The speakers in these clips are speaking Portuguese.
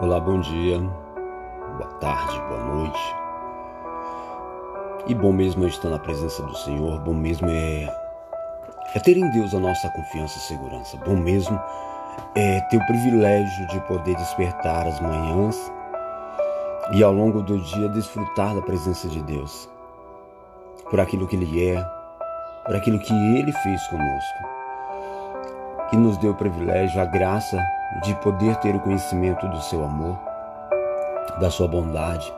Olá, bom dia, boa tarde, boa noite. E bom mesmo é estar na presença do Senhor, bom mesmo é, é ter em Deus a nossa confiança e segurança. Bom mesmo é ter o privilégio de poder despertar as manhãs e ao longo do dia desfrutar da presença de Deus, por aquilo que Ele é, por aquilo que Ele fez conosco, que nos deu o privilégio, a graça de poder ter o conhecimento do seu amor, da sua bondade,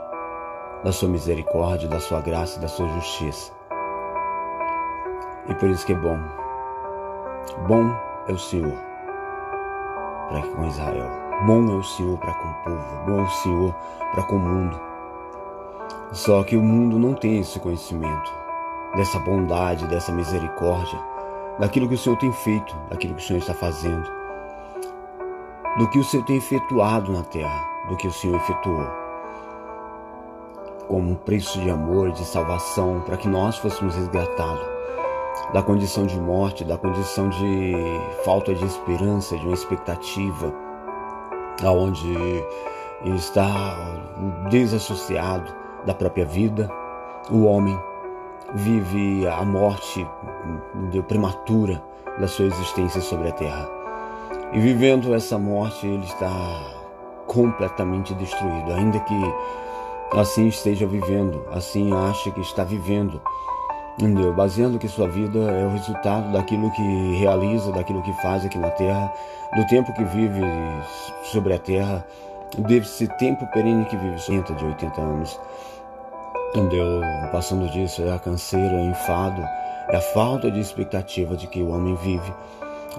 da sua misericórdia, da sua graça, da sua justiça. E por isso que é bom. Bom é o Senhor para com Israel. Bom é o Senhor para com o povo. Bom é o Senhor para com o mundo. Só que o mundo não tem esse conhecimento dessa bondade, dessa misericórdia, daquilo que o Senhor tem feito, daquilo que o Senhor está fazendo do que o Senhor tem efetuado na terra, do que o Senhor efetuou. Como um preço de amor, de salvação, para que nós fôssemos resgatados da condição de morte, da condição de falta de esperança, de uma expectativa, aonde está desassociado da própria vida, o homem vive a morte prematura da sua existência sobre a terra. E vivendo essa morte, ele está completamente destruído, ainda que assim esteja vivendo, assim ache que está vivendo. Entendeu? Baseando que sua vida é o resultado daquilo que realiza, daquilo que faz aqui na terra, do tempo que vive sobre a terra, desse tempo perene que vive, 80 de 80 anos. Entendeu? Passando disso é a canseira, é o enfado, é a falta de expectativa de que o homem vive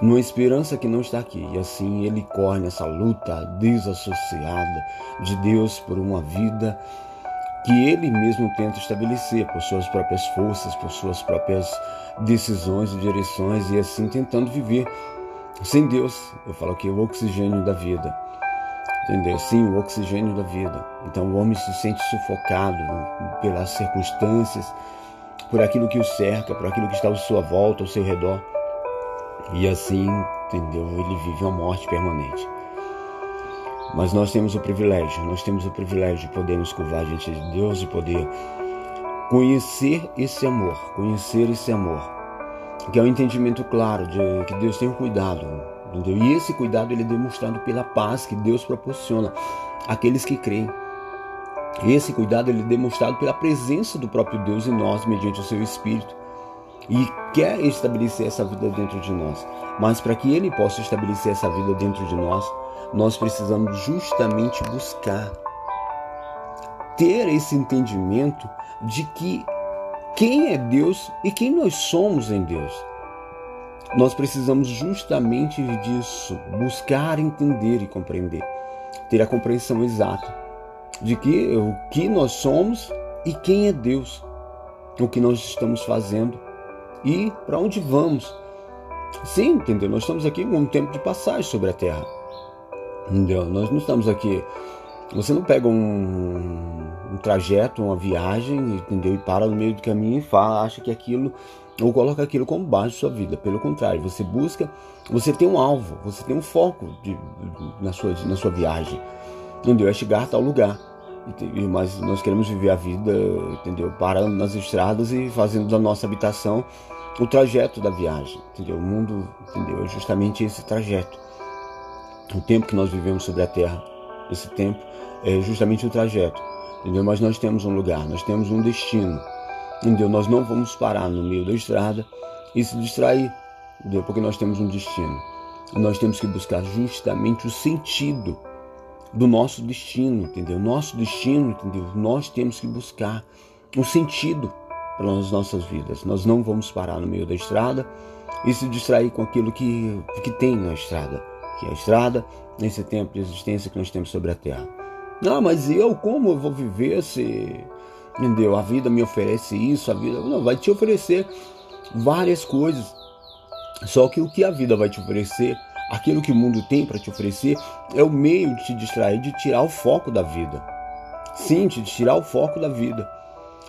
numa esperança que não está aqui. E assim ele corre nessa luta desassociada de Deus por uma vida que ele mesmo tenta estabelecer por suas próprias forças, por suas próprias decisões e direções, e assim tentando viver sem Deus. Eu falo aqui o oxigênio da vida. Entendeu? Sim, o oxigênio da vida. Então o homem se sente sufocado pelas circunstâncias, por aquilo que o cerca, por aquilo que está à sua volta, ao seu redor. E assim, entendeu? Ele vive uma morte permanente. Mas nós temos o privilégio, nós temos o privilégio de poder nos curvar diante de Deus e poder conhecer esse amor, conhecer esse amor, que é um entendimento claro de que Deus tem um cuidado, entendeu? E esse cuidado ele é demonstrado pela paz que Deus proporciona àqueles que creem. Esse cuidado ele é demonstrado pela presença do próprio Deus em nós mediante o seu Espírito e quer estabelecer essa vida dentro de nós. Mas para que ele possa estabelecer essa vida dentro de nós, nós precisamos justamente buscar ter esse entendimento de que quem é Deus e quem nós somos em Deus. Nós precisamos justamente disso, buscar entender e compreender, ter a compreensão exata de que o que nós somos e quem é Deus, o que nós estamos fazendo e para onde vamos. Sim, entendeu? Nós estamos aqui um tempo de passagem sobre a Terra. Entendeu? Nós não estamos aqui. Você não pega um, um trajeto, uma viagem, entendeu? E para no meio do caminho e fala, acha que aquilo ou coloca aquilo como base de sua vida. Pelo contrário, você busca, você tem um alvo, você tem um foco de, na, sua, na sua viagem. Entendeu? É chegar a tal lugar mas nós queremos viver a vida, entendeu? Parando nas estradas e fazendo da nossa habitação o trajeto da viagem, entendeu? O mundo, entendeu? É justamente esse trajeto. O tempo que nós vivemos sobre a Terra, esse tempo é justamente o trajeto, entendeu? Mas nós temos um lugar, nós temos um destino, entendeu? Nós não vamos parar no meio da estrada e se distrair, entendeu? Porque nós temos um destino. Nós temos que buscar justamente o sentido do nosso destino, entendeu? Nosso destino, entendeu? Nós temos que buscar um sentido para as nossas vidas. Nós não vamos parar no meio da estrada e se distrair com aquilo que, que tem na estrada, que é a estrada, nesse tempo de existência que nós temos sobre a terra. Não, mas eu como eu vou viver se entendeu? A vida me oferece isso, a vida não vai te oferecer várias coisas. Só que o que a vida vai te oferecer Aquilo que o mundo tem para te oferecer é o meio de te distrair, de tirar o foco da vida. Sim, de tirar o foco da vida.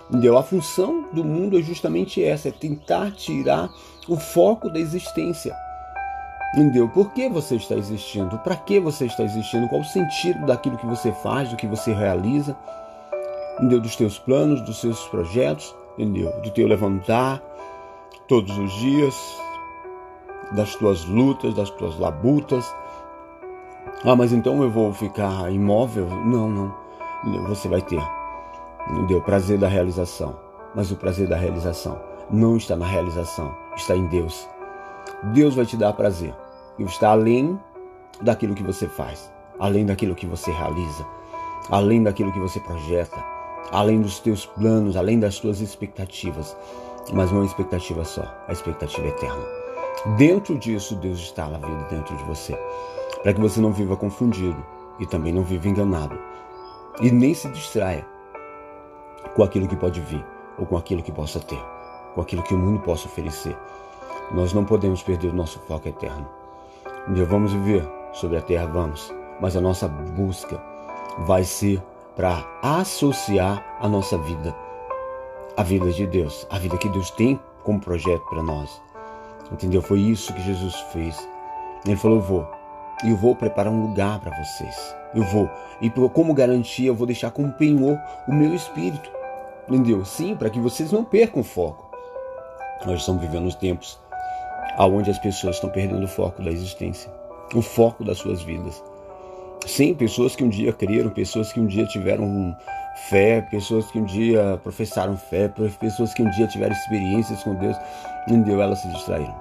Entendeu? A função do mundo é justamente essa, é tentar tirar o foco da existência. Entendeu? Por que você está existindo? Para que você está existindo? Qual o sentido daquilo que você faz, do que você realiza? Entendeu? Dos teus planos, dos seus projetos, entendeu? Do teu levantar todos os dias, das tuas lutas, das tuas labutas. Ah, mas então eu vou ficar imóvel? Não, não. Você vai ter, entendeu? Prazer da realização. Mas o prazer da realização não está na realização, está em Deus. Deus vai te dar prazer. E está além daquilo que você faz, além daquilo que você realiza, além daquilo que você projeta, além dos teus planos, além das tuas expectativas. Mas não é uma expectativa só, a expectativa é eterna. Dentro disso, Deus está na vida dentro de você, para que você não viva confundido e também não viva enganado. E nem se distraia com aquilo que pode vir ou com aquilo que possa ter, com aquilo que o mundo possa oferecer. Nós não podemos perder o nosso foco eterno. Dia vamos viver sobre a terra, vamos, mas a nossa busca vai ser para associar a nossa vida à vida de Deus, a vida que Deus tem como projeto para nós. Entendeu? Foi isso que Jesus fez. Ele falou: Eu vou, eu vou preparar um lugar para vocês. Eu vou, e como garantia, eu vou deixar como penhor o meu espírito. Entendeu? Sim, para que vocês não percam o foco. Nós estamos vivendo os tempos aonde as pessoas estão perdendo o foco da existência, o foco das suas vidas. Sim, pessoas que um dia creram, pessoas que um dia tiveram fé, pessoas que um dia professaram fé, pessoas que um dia tiveram experiências com Deus, entendeu? Elas se distraíram.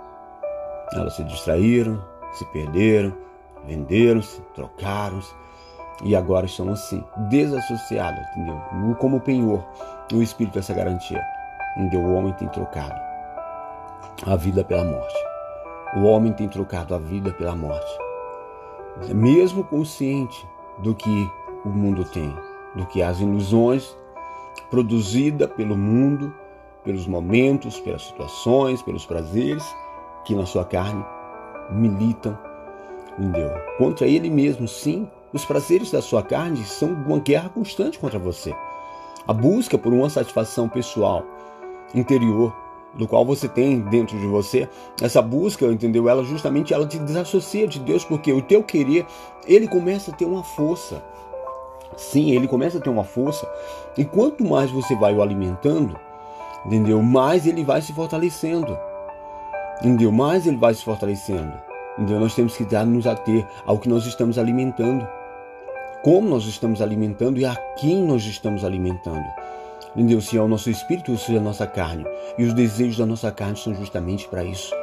Elas se distraíram, se perderam, venderam-se, trocaram-se e agora estão assim, desassociadas, entendeu? Como penhor, o Espírito essa garantia, entendeu? O homem tem trocado a vida pela morte. O homem tem trocado a vida pela morte. Mesmo consciente do que o mundo tem, do que as ilusões produzidas pelo mundo, pelos momentos, pelas situações, pelos prazeres que na sua carne militam, entendeu? Contra ele mesmo, sim. Os prazeres da sua carne são uma guerra constante contra você. A busca por uma satisfação pessoal, interior, do qual você tem dentro de você, essa busca, entendeu? Ela justamente ela te desassocia de Deus, porque o teu querer, ele começa a ter uma força. Sim, ele começa a ter uma força. E quanto mais você vai o alimentando, entendeu? Mais ele vai se fortalecendo. Entendeu? Mais ele vai se fortalecendo. Entendeu? Nós temos que dar, nos ater ao que nós estamos alimentando. Como nós estamos alimentando e a quem nós estamos alimentando. Entendeu? Se é o nosso espírito ou se é a nossa carne. E os desejos da nossa carne são justamente para isso.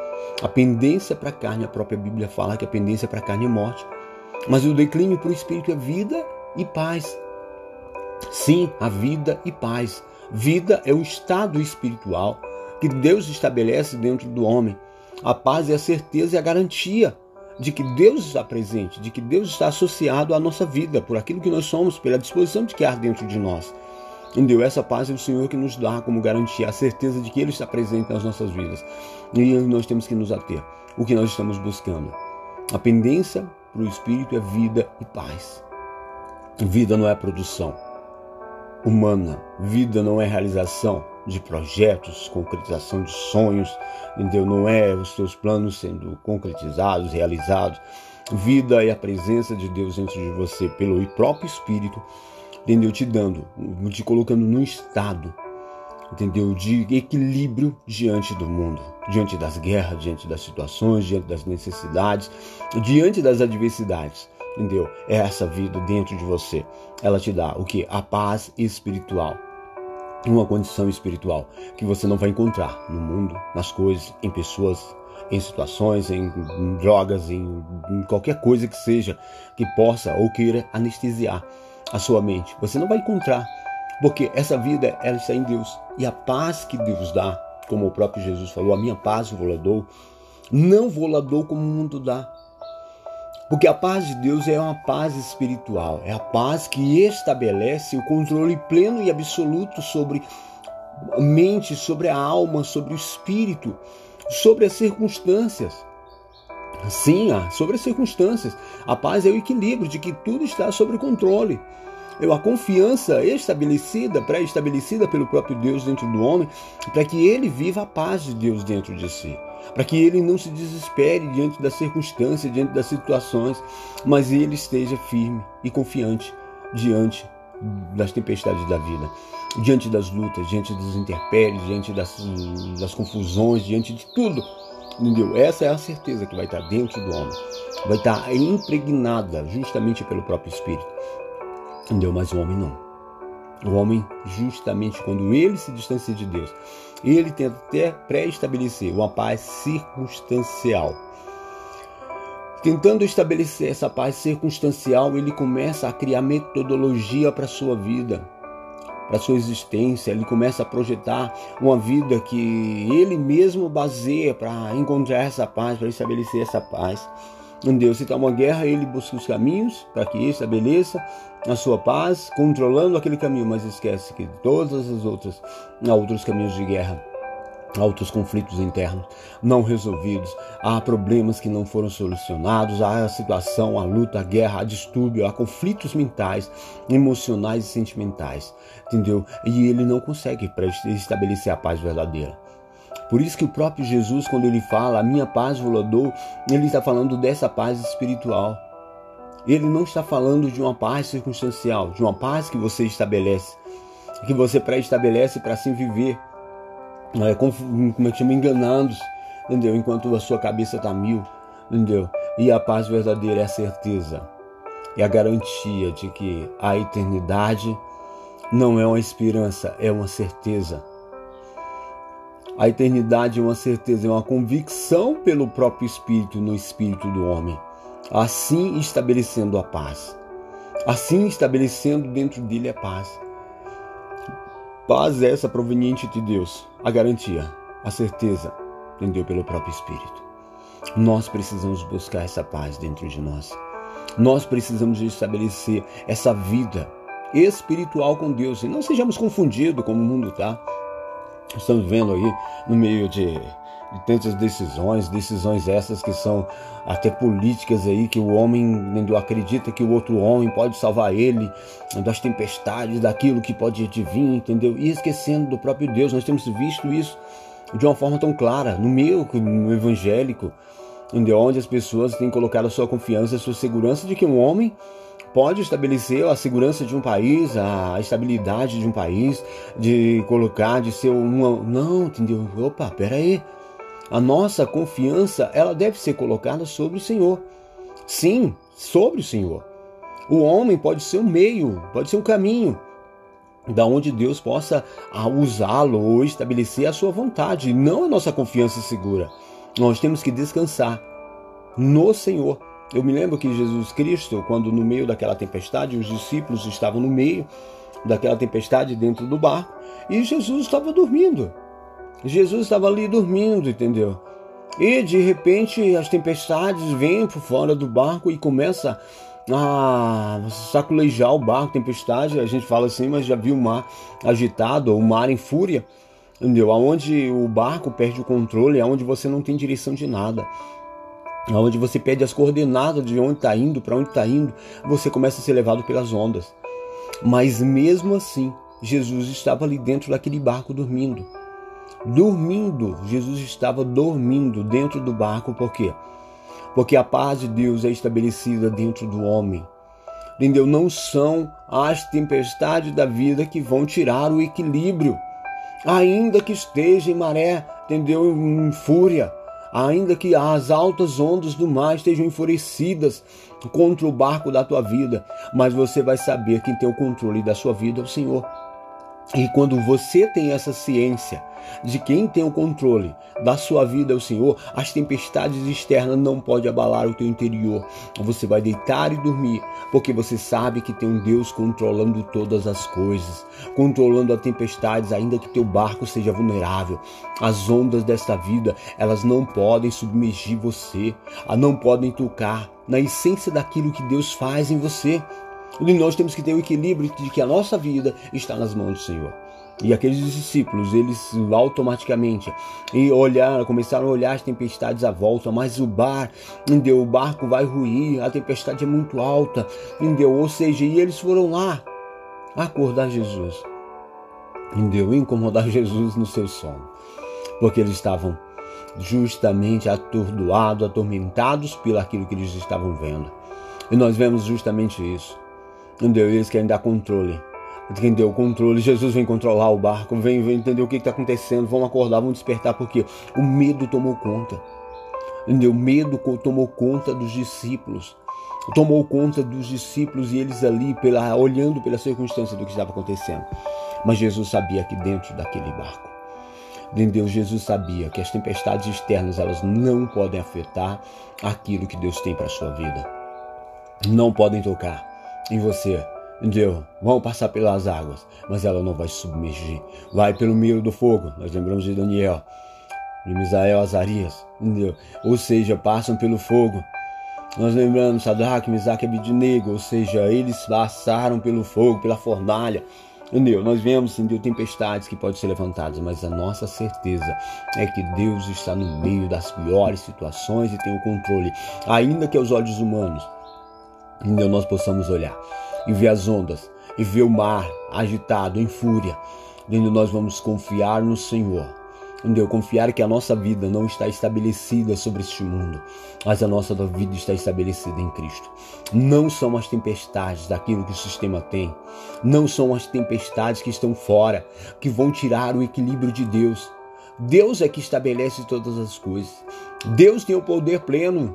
A pendência para a carne, a própria Bíblia fala que a pendência para a carne é morte. Mas o declínio para o espírito é vida e paz. Sim, a vida e paz. Vida é o estado espiritual que Deus estabelece dentro do homem. A paz é a certeza e a garantia de que Deus está presente, de que Deus está associado à nossa vida, por aquilo que nós somos, pela disposição de que há dentro de nós. Entendeu? Essa paz é o Senhor que nos dá como garantia a certeza de que Ele está presente nas nossas vidas. E nós temos que nos ater. O que nós estamos buscando? A pendência para o Espírito é vida e paz. Vida não é produção humana. Vida não é realização de projetos, concretização de sonhos, entendeu? Não é os seus planos sendo concretizados, realizados. Vida é a presença de Deus dentro de você pelo próprio Espírito entendeu? Te dando, te colocando num estado, entendeu? De equilíbrio diante do mundo, diante das guerras, diante das situações, diante das necessidades, diante das adversidades, entendeu? É essa vida dentro de você. Ela te dá o que? A paz espiritual. Uma condição espiritual que você não vai encontrar no mundo, nas coisas, em pessoas, em situações, em, drogas, em, em qualquer coisa que seja que possa ou queira anestesiar a sua mente. Você não vai encontrar, porque essa vida ela está em Deus e a paz que Deus dá, como o próprio Jesus falou, a minha paz vou lá dou, não vou lá dou como o mundo dá. Porque a paz de Deus é uma paz espiritual, é a paz que estabelece o controle pleno e absoluto sobre a mente, sobre a alma, sobre o espírito, sobre as circunstâncias. Sim, sobre as circunstâncias. A paz é o equilíbrio de que tudo está sob controle. É uma confiança estabelecida, pré-estabelecida pelo próprio Deus dentro do homem, para que ele viva a paz de Deus dentro de si. Para que ele não se desespere diante das circunstâncias, diante das situações, mas ele esteja firme e confiante diante das tempestades da vida, diante das lutas, diante dos intempéries, diante das, das confusões, diante de tudo. Entendeu? Essa é a certeza que vai estar dentro do homem. Vai estar impregnada justamente pelo próprio Espírito. Entendeu? Mas o homem não. O homem, justamente quando ele se distancia de Deus, ele tenta até pré-estabelecer uma paz circunstancial. Tentando estabelecer essa paz circunstancial, ele começa a criar metodologia para sua vida, para sua existência. Ele começa a projetar uma vida que ele mesmo baseia para encontrar essa paz, para estabelecer essa paz em Deus. Se está uma guerra, ele busca os caminhos para que estabeleça a sua paz, controlando aquele caminho, mas esquece que todas as outras, há outros caminhos de guerra. Há outros conflitos internos não resolvidos, há problemas que não foram solucionados, há a situação, a luta, a guerra, há distúrbio, há conflitos mentais, emocionais e sentimentais, entendeu? E ele não consegue estabelecer a paz verdadeira. Por isso que o próprio Jesus, quando ele fala, a minha paz vos dou, ele está falando dessa paz espiritual. Ele não está falando de uma paz circunstancial, de uma paz que você estabelece, que você pré-estabelece para assim viver, é, como é que chama, enganando, entendeu? Enquanto a sua cabeça está mil, entendeu? E a paz verdadeira é a certeza, é a garantia de que a eternidade não é uma esperança, é uma certeza. A eternidade é uma certeza, é uma convicção pelo próprio Espírito no espírito do homem, assim estabelecendo a paz, assim estabelecendo dentro dele a paz. Paz é essa proveniente de Deus, a garantia, a certeza, entendeu? Pelo próprio Espírito. Nós precisamos buscar essa paz dentro de nós. Nós precisamos estabelecer essa vida espiritual com Deus e não sejamos confundidos como o mundo está estamos vendo aí no meio de, de tantas decisões, decisões essas que são até políticas aí, que o homem entendeu, acredita que o outro homem pode salvar ele das tempestades, daquilo que pode vir, entendeu? E esquecendo do próprio Deus. Nós temos visto isso de uma forma tão clara no meio no evangélico, onde as pessoas têm colocado a sua confiança, a sua segurança de que um homem pode estabelecer a segurança de um país, a estabilidade de um país, de colocar, de ser uma. Não, entendeu? Opa, peraí. A nossa confiança, ela deve ser colocada sobre o Senhor. Sim, sobre o Senhor. O homem pode ser um meio, pode ser um caminho, da onde Deus possa usá-lo ou estabelecer a sua vontade, não a nossa confiança segura. Nós temos que descansar no Senhor. Eu me lembro que Jesus Cristo, quando no meio daquela tempestade, os discípulos estavam no meio daquela tempestade dentro do barco e Jesus estava dormindo. Jesus estava ali dormindo, entendeu? E de repente as tempestades vêm por fora do barco e começa a saculejar o barco, tempestade, a gente fala assim, mas já viu o mar agitado, o mar em fúria, entendeu? Aonde o barco perde o controle, aonde você não tem direção de nada onde você perde as coordenadas de onde está indo, para onde está indo, você começa a ser levado pelas ondas. Mas mesmo assim, Jesus estava ali dentro daquele barco dormindo. Dormindo, Jesus estava dormindo dentro do barco, por quê? Porque a paz de Deus é estabelecida dentro do homem. Entendeu? Não são as tempestades da vida que vão tirar o equilíbrio. Ainda que esteja em maré, entendeu? Em fúria, ainda que as altas ondas do mar estejam enfurecidas contra o barco da tua vida, mas você vai saber quem tem o controle da sua vida é o Senhor. E quando você tem essa ciência de quem tem o controle da sua vida é o Senhor, as tempestades externas não podem abalar o teu interior. Você vai deitar e dormir, porque você sabe que tem um Deus controlando todas as coisas, controlando as tempestades, ainda que teu barco seja vulnerável. As ondas desta vida, elas não podem submergir você, não podem tocar na essência daquilo que Deus faz em você. E nós temos que ter o equilíbrio de que a nossa vida está nas mãos do Senhor. E aqueles discípulos, eles automaticamente e olhar, começaram a olhar as tempestades à volta, mas o bar, entendeu? O barco vai ruir, a tempestade é muito alta, entendeu? Ou seja, e eles foram lá acordar Jesus. Entendeu? Incomodar Jesus no seu sono. Porque eles estavam justamente atordoados, atormentados pelo aquilo que eles estavam vendo. E nós vemos justamente isso. Entendeu? Eles querem dar controle. Entendeu? O controle. Jesus vem controlar o barco, vem, vem entender o que está acontecendo, vão acordar, vão despertar, porque o medo tomou conta. Entendeu? O medo tomou conta dos discípulos. Tomou conta dos discípulos e eles ali, pela, olhando pela circunstância do que estava acontecendo. Mas Jesus sabia que dentro daquele barco Deus, Jesus sabia que as tempestades externas elas não podem afetar aquilo que Deus tem para a sua vida. Não podem tocar em você. Deus, vão passar pelas águas, mas ela não vai submergir. Vai pelo meio do fogo. Nós lembramos de Daniel, de Misael, Azarias. Entendeu? Ou seja, passam pelo fogo. Nós lembramos Sadraque, Misaque e Abidnego, ou seja, eles passaram pelo fogo, pela fornalha. Entendeu? Nós vemos, Deus tempestades que podem ser levantadas, mas a nossa certeza é que Deus está no meio das piores situações e tem o controle, ainda que aos olhos humanos, entendeu? Nós possamos olhar e ver as ondas e ver o mar agitado em fúria, entendeu? Nós vamos confiar no Senhor Entendeu? Confiar que a nossa vida não está estabelecida sobre este mundo, mas a nossa vida está estabelecida em Cristo. Não são as tempestades daquilo que o sistema tem, não são as tempestades que estão fora, que vão tirar o equilíbrio de Deus. Deus é que estabelece todas as coisas. Deus tem o poder pleno,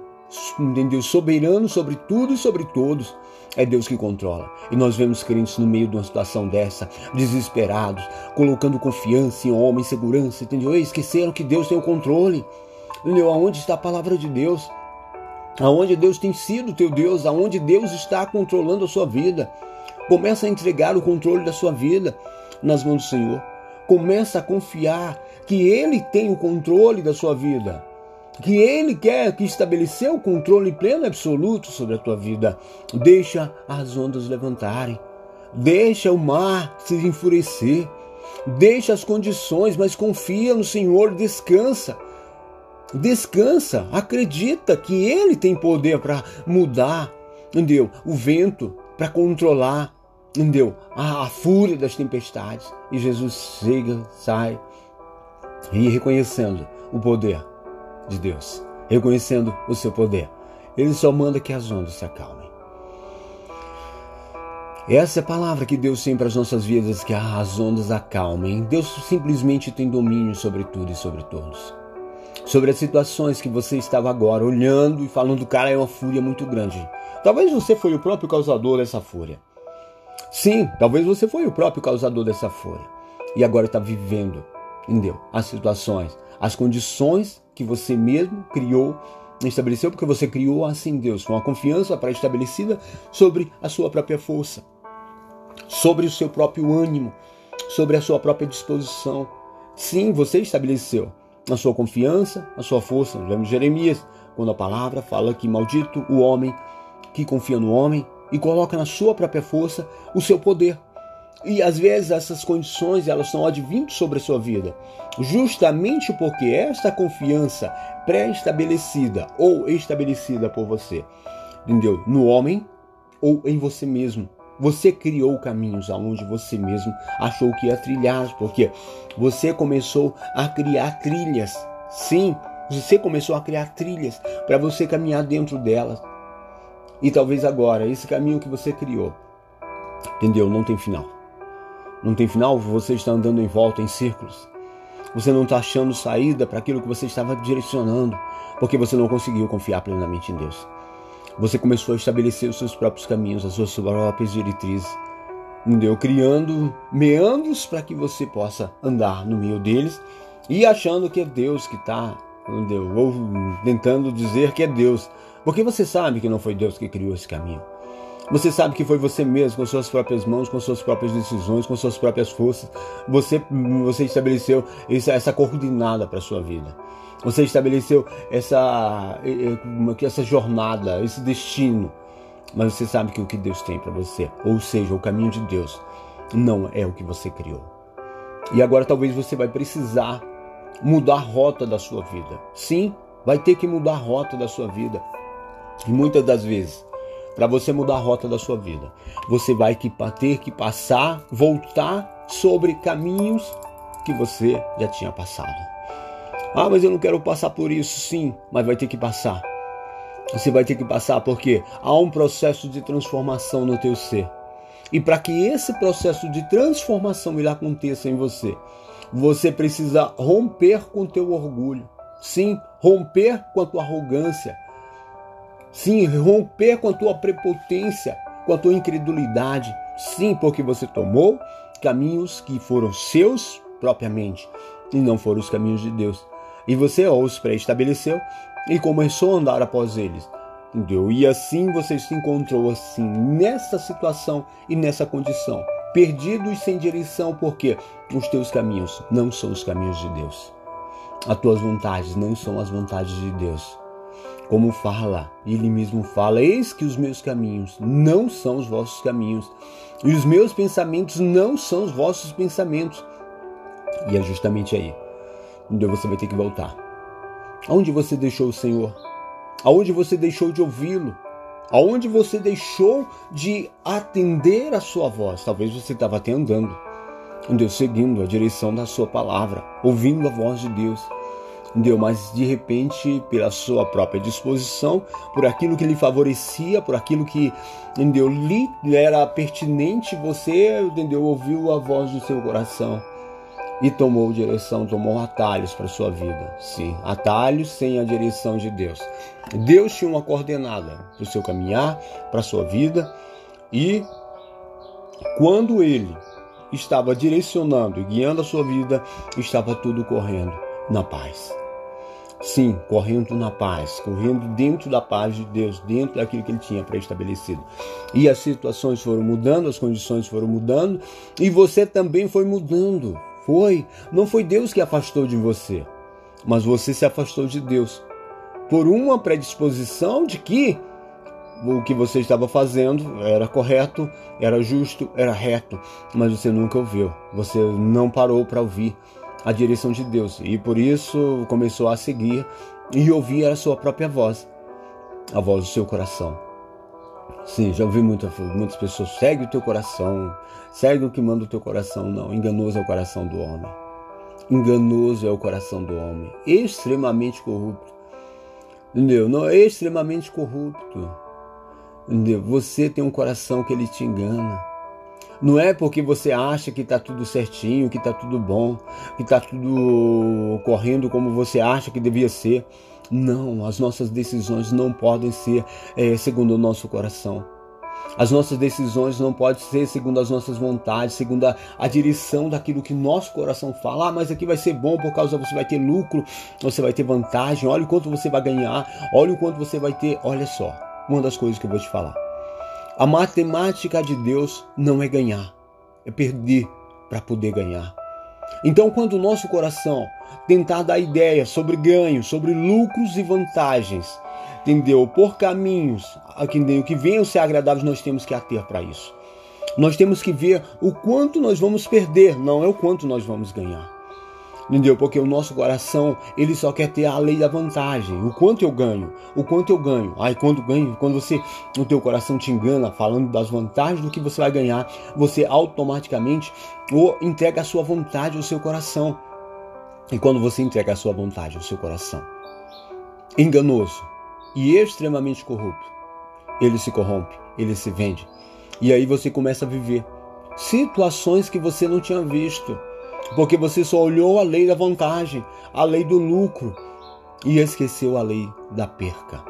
entendeu? Soberano sobre tudo e sobre todos. É Deus que controla. E nós vemos crentes no meio de uma situação dessa, desesperados, colocando confiança em homem, segurança, entendeu? E esqueceram que Deus tem o controle. Entendeu? Aonde está a palavra de Deus? Aonde Deus tem sido teu Deus? Aonde Deus está controlando a sua vida? Começa a entregar o controle da sua vida nas mãos do Senhor. Começa a confiar que Ele tem o controle da sua vida que Ele quer que estabeleceu o controle pleno e absoluto sobre a tua vida. Deixa as ondas levantarem, deixa o mar se enfurecer, deixa as condições, mas confia no Senhor, descansa. Descansa, acredita que Ele tem poder para mudar, entendeu? O vento, para controlar, entendeu? A, a fúria das tempestades. E Jesus chega, sai e reconhecendo o poder de Deus, reconhecendo o seu poder. Ele só manda que as ondas se acalmem. Essa é a palavra que Deus tem para as nossas vidas, que as ondas acalmem. Deus simplesmente tem domínio sobre tudo e sobre todos. Sobre as situações que você estava agora olhando e falando, cara, é uma fúria muito grande. Talvez você foi o próprio causador dessa fúria. Sim, talvez você foi o próprio causador dessa fúria. E agora está vivendo, entendeu? As situações, as condições que você mesmo criou, estabeleceu, porque você criou assim Deus, com uma confiança pré-estabelecida sobre a sua própria força, sobre o seu próprio ânimo, sobre a sua própria disposição. Sim, você estabeleceu a sua confiança, a sua força. Lembra Jeremias, quando a palavra fala que maldito o homem que confia no homem e coloca na sua própria força o seu poder. E às vezes essas condições elas são advindas sobre a sua vida, justamente porque esta confiança pré-estabelecida ou estabelecida por você, entendeu? No homem ou em você mesmo. Você criou caminhos aonde você mesmo achou que ia trilhar, porque você começou a criar trilhas. Sim, você começou a criar trilhas para você caminhar dentro delas. E talvez agora esse caminho que você criou, entendeu? Não tem final não tem final, você está andando em volta em círculos. Você não está achando saída para aquilo que você estava direcionando, porque você não conseguiu confiar plenamente em Deus. Você começou a estabelecer os seus próprios caminhos, as suas próprias diretrizes, entendeu? criando meandros para que você possa andar no meio deles e achando que é Deus que está, ou tentando dizer que é Deus, porque você sabe que não foi Deus que criou esse caminho. Você sabe que foi você mesmo, com suas próprias mãos, com suas próprias decisões, com suas próprias forças. Você, você estabeleceu essa, essa coordenada para a sua vida. Você estabeleceu essa, essa jornada, esse destino. Mas você sabe que o que Deus tem para você, ou seja, o caminho de Deus, não é o que você criou. E agora talvez você vai precisar mudar a rota da sua vida. Sim, vai ter que mudar a rota da sua vida. E muitas das vezes para você mudar a rota da sua vida. Você vai ter que passar, voltar sobre caminhos que você já tinha passado. Ah, mas eu não quero passar por isso, sim, mas vai ter que passar. Você vai ter que passar porque há um processo de transformação no teu ser. E para que esse processo de transformação ele aconteça em você, você precisa romper com teu orgulho. Sim, romper com a tua arrogância. Sim, romper com a tua prepotência, com a tua incredulidade. Sim, porque você tomou caminhos que foram seus propriamente e não foram os caminhos de Deus. E você os pré-estabeleceu e começou a andar após eles. Entendeu? E assim você se encontrou assim nessa situação e nessa condição, perdido e sem direção, porque os teus caminhos não são os caminhos de Deus. As tuas vontades não são as vontades de Deus. Como fala, ele mesmo fala: Eis que os meus caminhos não são os vossos caminhos, e os meus pensamentos não são os vossos pensamentos. E é justamente aí onde você vai ter que voltar. Aonde você deixou o Senhor? Aonde você deixou de ouvi-lo? Aonde você deixou de atender a sua voz? Talvez você estava até andando, Deus seguindo a direção da sua palavra, ouvindo a voz de Deus. Entendeu? Mas de repente, pela sua própria disposição, por aquilo que lhe favorecia, por aquilo que entendeu, lhe era pertinente, você entendeu, ouviu a voz do seu coração e tomou direção, tomou atalhos para sua vida. Sim, atalhos sem a direção de Deus. Deus tinha uma coordenada para o seu caminhar, para a sua vida e quando ele estava direcionando e guiando a sua vida, estava tudo correndo na paz. Sim, correndo na paz, correndo dentro da paz de Deus, dentro daquilo que ele tinha pré-estabelecido. E as situações foram mudando, as condições foram mudando, e você também foi mudando. Foi. Não foi Deus que afastou de você, mas você se afastou de Deus por uma predisposição de que o que você estava fazendo era correto, era justo, era reto, mas você nunca ouviu, você não parou para ouvir a direção de Deus e por isso começou a seguir e ouvir a sua própria voz, a voz do seu coração. Sim, já ouvi muita, muitas pessoas, segue o teu coração, segue o que manda o teu coração. Não, enganoso é o coração do homem. Enganoso é o coração do homem, extremamente corrupto. Entendeu? Não é extremamente corrupto. Entendeu? Você tem um coração que ele te engana. Não é porque você acha que está tudo certinho, que está tudo bom, que está tudo correndo como você acha que devia ser. Não, as nossas decisões não podem ser é, segundo o nosso coração. As nossas decisões não podem ser segundo as nossas vontades, segundo a, a, direção daquilo que nosso coração fala. Ah, mas aqui vai ser bom por causa você vai ter lucro, você vai ter vantagem. Olha o quanto você vai ganhar, olha o quanto você vai ter. Olha só, uma das coisas que eu vou te falar. A matemática de Deus não é ganhar, é perder para poder ganhar. Então, quando o nosso coração tentar dar ideias sobre ganhos, sobre lucros e vantagens, entendeu? Por caminhos entendeu? que venham ser agradáveis, nós temos que ater para isso. Nós temos que ver o quanto nós vamos perder, não é o quanto nós vamos ganhar. Entendeu? Porque o nosso coração, ele só quer ter a lei da vantagem. O quanto eu ganho, o quanto eu ganho. Ai, quando ganho, quando você, o teu coração te engana falando das vantagens do que você vai ganhar, você automaticamente ou entrega a sua vontade ao seu coração. E quando você entrega a sua vontade ao seu coração, enganoso e extremamente corrupto, ele se corrompe, ele se vende. E aí você começa a viver situações que você não tinha visto porque você só olhou a lei da vantagem, a lei do lucro e esqueceu a lei da perca.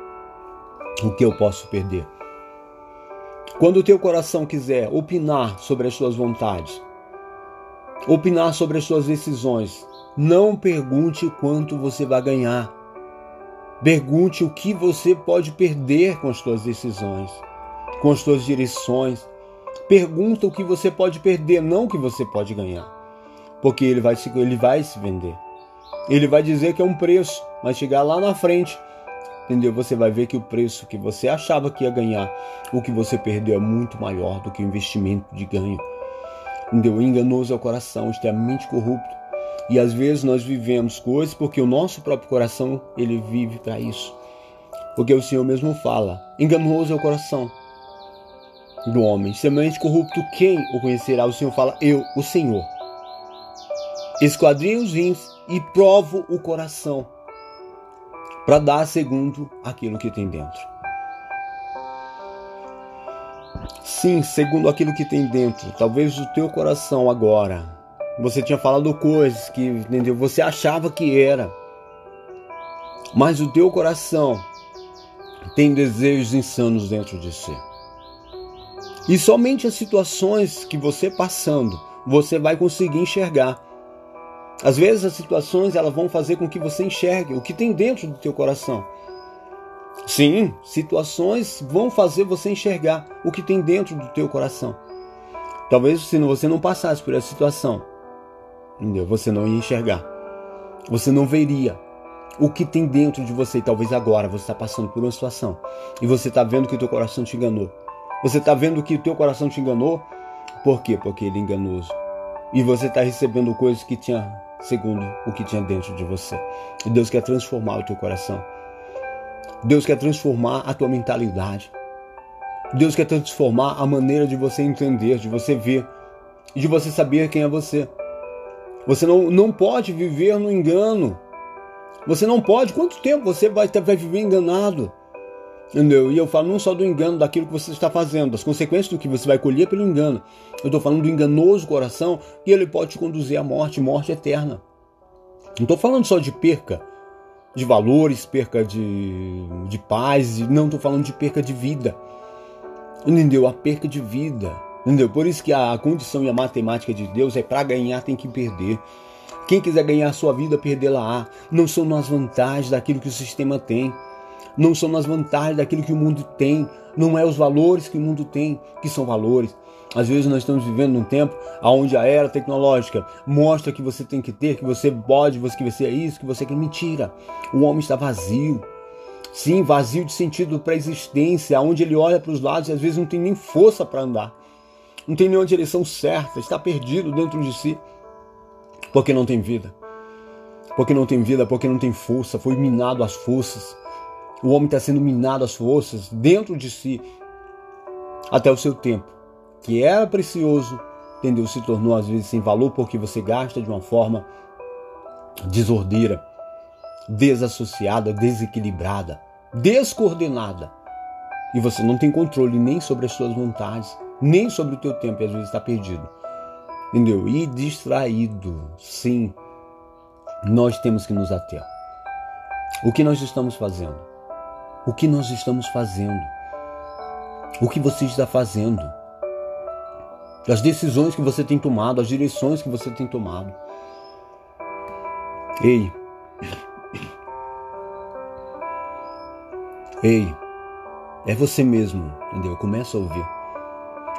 O que eu posso perder? Quando o teu coração quiser opinar sobre as suas vontades, opinar sobre as suas decisões, não pergunte quanto você vai ganhar. Pergunte o que você pode perder com as suas decisões, com as suas direções. Pergunta o que você pode perder, não o que você pode ganhar porque ele vai, se, ele vai se vender. Ele vai dizer que é um preço, mas chegar lá na frente, entendeu? Você vai ver que o preço que você achava que ia ganhar, o que você perdeu é muito maior do que o investimento de ganho. Entendeu? Enganoso é o coração, extremamente corrupto. E às vezes nós vivemos coisas porque o nosso próprio coração ele vive para isso. Porque o Senhor mesmo fala: enganoso é o coração, do homem. Semente corrupto, quem o conhecerá? O Senhor fala, eu, o Senhor. Esquadrinho os rins e provo o coração para dar segundo aquilo que tem dentro. Sim, segundo aquilo que tem dentro. Talvez o teu coração agora. Você tinha falado coisas que entendeu? Você achava que era. Mas o teu coração tem desejos insanos dentro de si. E somente as situações que você passando, você vai conseguir enxergar. Às vezes as situações elas vão fazer com que você enxergue o que tem dentro do teu coração. Sim, situações vão fazer você enxergar o que tem dentro do teu coração. Talvez se você não passasse por essa situação, você não ia enxergar. Você não veria o que tem dentro de você. Talvez agora você está passando por uma situação e você está vendo que o teu coração te enganou. Você está vendo que o teu coração te enganou. Por quê? Porque ele é enganoso. E você está recebendo coisas que tinha segundo o que tinha dentro de você. E Deus quer transformar o teu coração. Deus quer transformar a tua mentalidade. Deus quer transformar a maneira de você entender, de você ver, de você saber quem é você. Você não, não pode viver no engano. Você não pode. Quanto tempo você vai, vai viver enganado? Entendeu? E eu falo não só do engano daquilo que você está fazendo, das consequências do que você vai colher pelo engano. Eu estou falando do enganoso coração que ele pode te conduzir à morte, morte eterna. Não estou falando só de perca de valores, perca de, de paz, não estou falando de perca de vida. Entendeu? A perca de vida. Entendeu? Por isso que a condição e a matemática de Deus é para ganhar tem que perder. Quem quiser ganhar a sua vida, perdê-la-á. Não são nas vantagens daquilo que o sistema tem. Não são nas vantagens daquilo que o mundo tem. Não é os valores que o mundo tem que são valores. Às vezes nós estamos vivendo num tempo onde a era tecnológica mostra que você tem que ter, que você pode, que você é isso, que você quer. Mentira. O homem está vazio. Sim, vazio de sentido para a existência, onde ele olha para os lados e às vezes não tem nem força para andar. Não tem nenhuma direção certa, está perdido dentro de si. Porque não tem vida. Porque não tem vida, porque não tem força, foi minado as forças. O homem está sendo minado as forças dentro de si até o seu tempo que era precioso, entendeu? Se tornou às vezes sem valor porque você gasta de uma forma desordeira, desassociada, desequilibrada, descoordenada. E você não tem controle nem sobre as suas vontades, nem sobre o teu tempo, e às vezes está perdido. Entendeu? E distraído. Sim, nós temos que nos ater. O que nós estamos fazendo? O que nós estamos fazendo? O que você está fazendo? das decisões que você tem tomado, as direções que você tem tomado. Ei, ei, é você mesmo, entendeu? Começa a ouvir.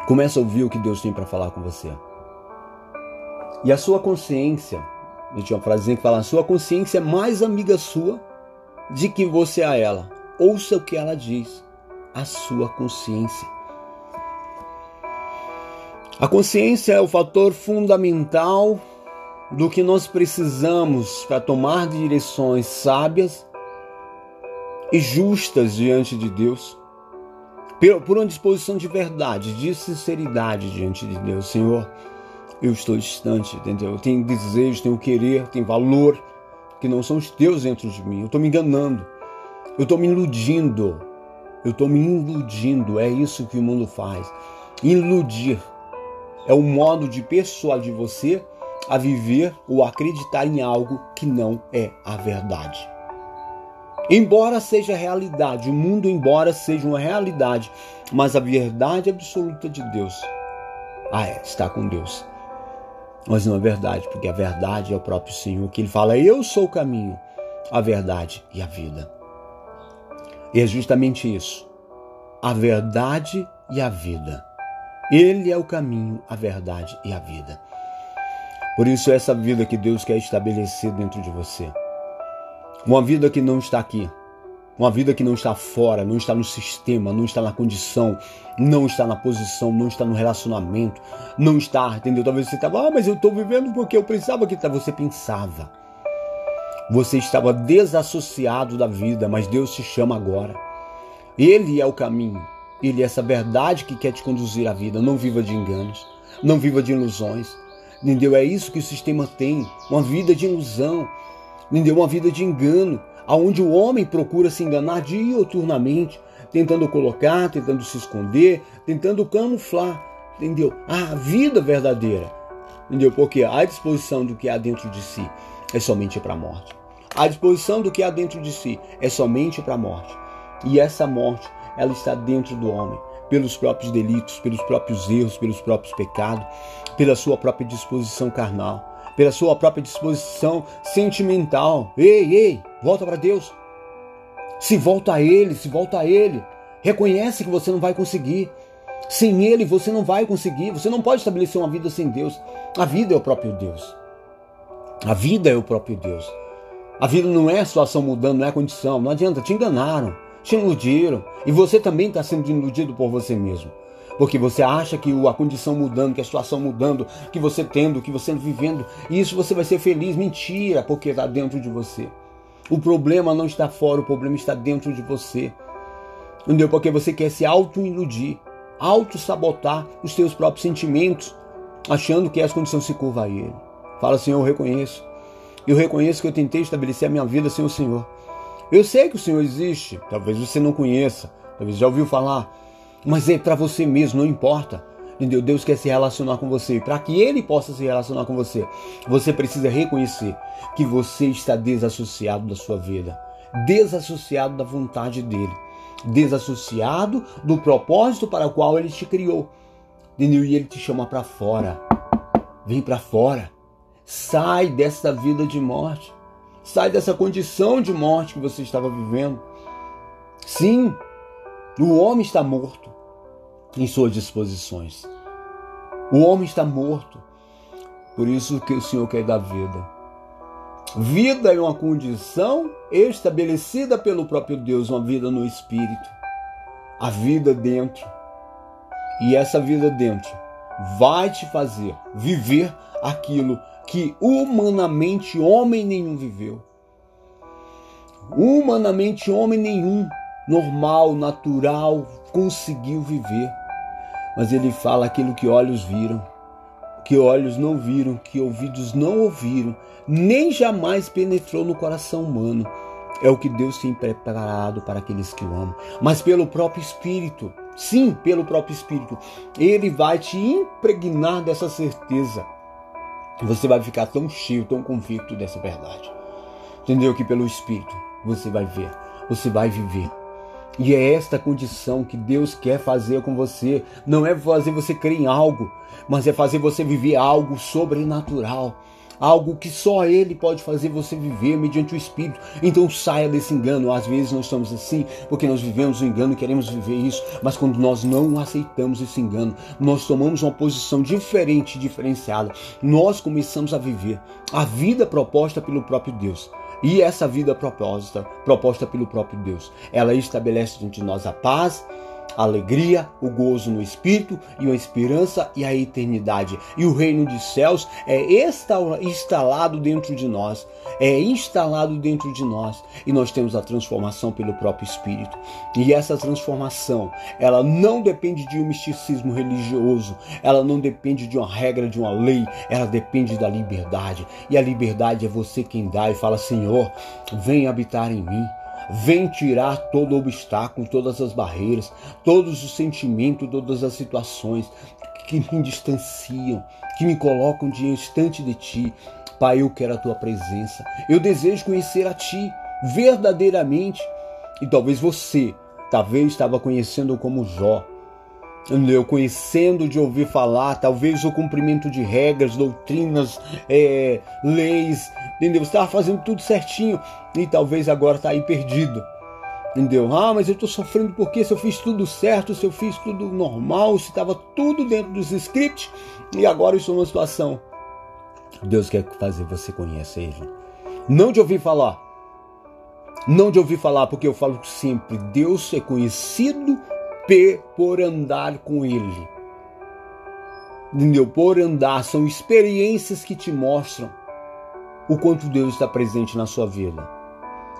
Começa a ouvir o que Deus tem para falar com você. E a sua consciência, eu tinha uma frase que fala: a sua consciência é mais amiga sua de que você a ela. Ouça o que ela diz. A sua consciência. A consciência é o fator fundamental do que nós precisamos para tomar direções sábias e justas diante de Deus, por uma disposição de verdade, de sinceridade diante de Deus. Senhor, eu estou distante, entendeu? Eu tenho desejo, tenho querer, tenho valor que não são os teus dentro de mim. Eu estou me enganando, eu estou me iludindo, eu estou me iludindo. É isso que o mundo faz. Iludir é um modo de persuadir você a viver ou acreditar em algo que não é a verdade. Embora seja realidade, o mundo embora seja uma realidade, mas a verdade absoluta de Deus, ah é, está com Deus. Mas não é verdade, porque a verdade é o próprio Senhor, que ele fala: "Eu sou o caminho, a verdade e a vida". E é justamente isso. A verdade e a vida. Ele é o caminho, a verdade e a vida. Por isso, essa vida que Deus quer estabelecer dentro de você. Uma vida que não está aqui. Uma vida que não está fora, não está no sistema, não está na condição, não está na posição, não está no relacionamento, não está, entendeu? Talvez você estava, ah, mas eu estou vivendo porque eu pensava que você pensava. Você estava desassociado da vida, mas Deus te chama agora. Ele é o caminho, Ele é essa verdade que quer te conduzir à vida. Não viva de enganos, não viva de ilusões. Entendeu? É isso que o sistema tem, uma vida de ilusão, entendeu? Uma vida de engano, aonde o homem procura se enganar dioturnamente, tentando colocar, tentando se esconder, tentando camuflar, entendeu? A vida verdadeira, entendeu? Porque a disposição do que há dentro de si é somente para a morte. A disposição do que há dentro de si é somente para a morte. E essa morte, ela está dentro do homem, pelos próprios delitos, pelos próprios erros, pelos próprios pecados, pela sua própria disposição carnal, pela sua própria disposição sentimental. Ei, ei, volta para Deus. Se volta a Ele, se volta a Ele. Reconhece que você não vai conseguir. Sem Ele você não vai conseguir. Você não pode estabelecer uma vida sem Deus. A vida é o próprio Deus. A vida é o próprio Deus. A vida não é a situação mudando, não é a condição. Não adianta, te enganaram, te iludiram. E você também está sendo iludido por você mesmo. Porque você acha que a condição mudando, que a situação mudando, que você tendo, que você vivendo, isso você vai ser feliz. Mentira, porque está dentro de você. O problema não está fora, o problema está dentro de você. Entendeu? Porque você quer se auto-iludir, auto-sabotar os seus próprios sentimentos, achando que as condições se curvam a ele. Fala, Senhor, eu reconheço. Eu reconheço que eu tentei estabelecer a minha vida sem o Senhor. Eu sei que o Senhor existe, talvez você não conheça, talvez já ouviu falar, mas é para você mesmo, não importa. Entendeu? Deus quer se relacionar com você. Para que Ele possa se relacionar com você, você precisa reconhecer que você está desassociado da sua vida, desassociado da vontade dEle, desassociado do propósito para o qual Ele te criou. Entendeu? E Ele te chama para fora. Vem para fora. Sai dessa vida de morte. Sai dessa condição de morte que você estava vivendo. Sim, o homem está morto em suas disposições. O homem está morto. Por isso que o Senhor quer dar vida. Vida é uma condição estabelecida pelo próprio Deus, uma vida no espírito. A vida dentro. E essa vida dentro vai te fazer viver aquilo que humanamente homem nenhum viveu. Humanamente homem nenhum, normal, natural, conseguiu viver. Mas ele fala aquilo que olhos viram, que olhos não viram, que ouvidos não ouviram, nem jamais penetrou no coração humano. É o que Deus tem preparado para aqueles que o amam. Mas pelo próprio Espírito, sim, pelo próprio Espírito, ele vai te impregnar dessa certeza. Você vai ficar tão cheio, tão convicto dessa verdade. Entendeu? Que pelo Espírito você vai ver, você vai viver e é esta condição que Deus quer fazer com você. Não é fazer você crer em algo, mas é fazer você viver algo sobrenatural. Algo que só Ele pode fazer você viver mediante o Espírito. Então saia desse engano. Às vezes nós estamos assim porque nós vivemos o engano e queremos viver isso. Mas quando nós não aceitamos esse engano, nós tomamos uma posição diferente, diferenciada. Nós começamos a viver a vida proposta pelo próprio Deus. E essa vida proposta, proposta pelo próprio Deus, ela estabelece diante de nós a paz, a alegria, o gozo no espírito e a esperança e a eternidade. E o reino dos céus é instalado dentro de nós, é instalado dentro de nós e nós temos a transformação pelo próprio espírito. E essa transformação, ela não depende de um misticismo religioso, ela não depende de uma regra, de uma lei, ela depende da liberdade. E a liberdade é você quem dá e fala: Senhor, vem habitar em mim. Vem tirar todo obstáculo, todas as barreiras, todos os sentimentos, todas as situações que me distanciam, que me colocam distante de ti. Pai, eu quero a tua presença. Eu desejo conhecer a ti verdadeiramente. E talvez você, talvez estava conhecendo como Jó, eu conhecendo de ouvir falar, talvez o cumprimento de regras, doutrinas, é, leis, entendeu? Você estava fazendo tudo certinho e talvez agora está aí perdido. Entendeu? Ah, mas eu estou sofrendo porque se eu fiz tudo certo, se eu fiz tudo normal, se estava tudo dentro dos scripts e agora eu estou numa situação. Deus quer fazer você conhecer Ele. Não de ouvir falar. Não de ouvir falar, porque eu falo sempre, Deus é conhecido P por andar com Ele. Entendeu? Por andar, são experiências que te mostram o quanto Deus está presente na sua vida.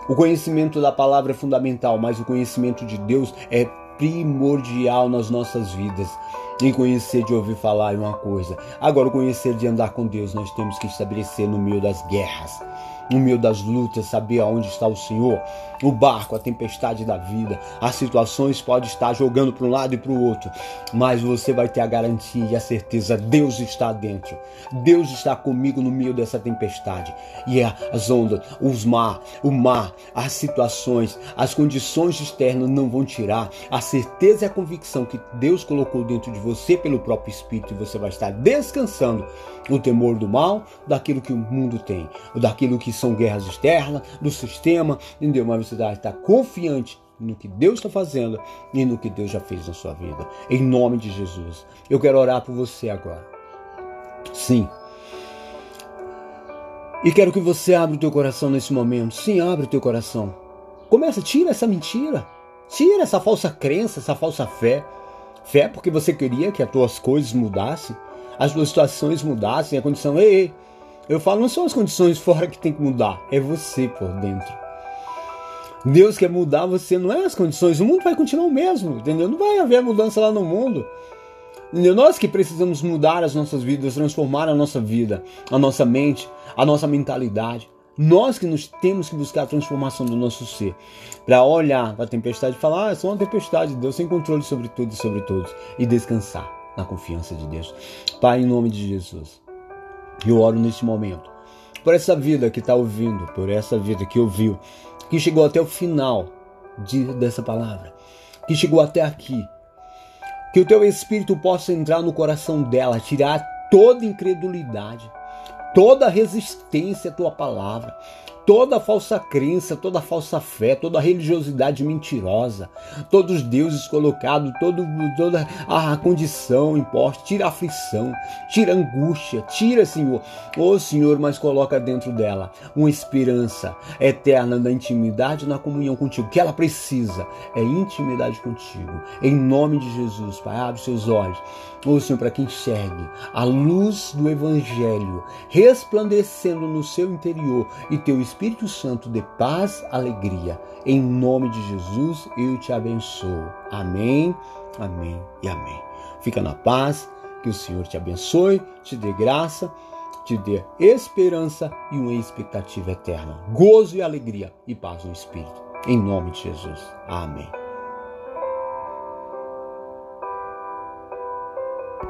O conhecimento da palavra é fundamental, mas o conhecimento de Deus é primordial nas nossas vidas em conhecer de ouvir falar é uma coisa. Agora, conhecer de andar com Deus, nós temos que estabelecer no meio das guerras no meio das lutas, saber aonde está o Senhor. O barco, a tempestade da vida, as situações podem estar jogando para um lado e para o outro, mas você vai ter a garantia e a certeza: Deus está dentro, Deus está comigo no meio dessa tempestade. E é as ondas, os mar, o mar, as situações, as condições externas não vão tirar a certeza e a convicção que Deus colocou dentro de você pelo próprio Espírito você vai estar descansando o temor do mal, daquilo que o mundo tem, daquilo que são guerras externas, do sistema, entendeu? Mas você vai estar confiante no que Deus está fazendo e no que Deus já fez na sua vida. Em nome de Jesus. Eu quero orar por você agora. Sim. E quero que você abra o teu coração nesse momento. Sim, abre o teu coração. Começa, tira essa mentira. Tira essa falsa crença, essa falsa fé. Fé porque você queria que as tuas coisas mudassem as duas situações mudassem, a condição, ei, ei, eu falo, não são as condições fora que tem que mudar, é você por dentro. Deus quer mudar você, não é as condições, o mundo vai continuar o mesmo, entendeu? Não vai haver mudança lá no mundo. Entendeu? Nós que precisamos mudar as nossas vidas, transformar a nossa vida, a nossa mente, a nossa mentalidade. Nós que nos temos que buscar a transformação do nosso ser, para olhar para a tempestade e falar: ah, é só uma tempestade, Deus tem controle sobre tudo e sobre todos, e descansar na confiança de Deus. Pai, em nome de Jesus, eu oro neste momento por essa vida que está ouvindo, por essa vida que ouviu, que chegou até o final de, dessa palavra, que chegou até aqui. Que o teu Espírito possa entrar no coração dela, tirar toda incredulidade, toda resistência à tua palavra, toda falsa crença, toda falsa fé, toda religiosidade mentirosa, todos os deuses colocados, todo, toda a condição imposta, tira a aflição, tira a angústia, tira, Senhor, ô oh, Senhor, mas coloca dentro dela uma esperança eterna na intimidade, na comunhão contigo, que ela precisa. É intimidade contigo. Em nome de Jesus, Pai, abre seus olhos Ô Senhor, para que enxergue a luz do Evangelho resplandecendo no seu interior e teu Espírito Santo de paz, alegria. Em nome de Jesus, eu te abençoo. Amém, amém e amém. Fica na paz, que o Senhor te abençoe, te dê graça, te dê esperança e uma expectativa eterna. Gozo e alegria e paz no Espírito. Em nome de Jesus. Amém.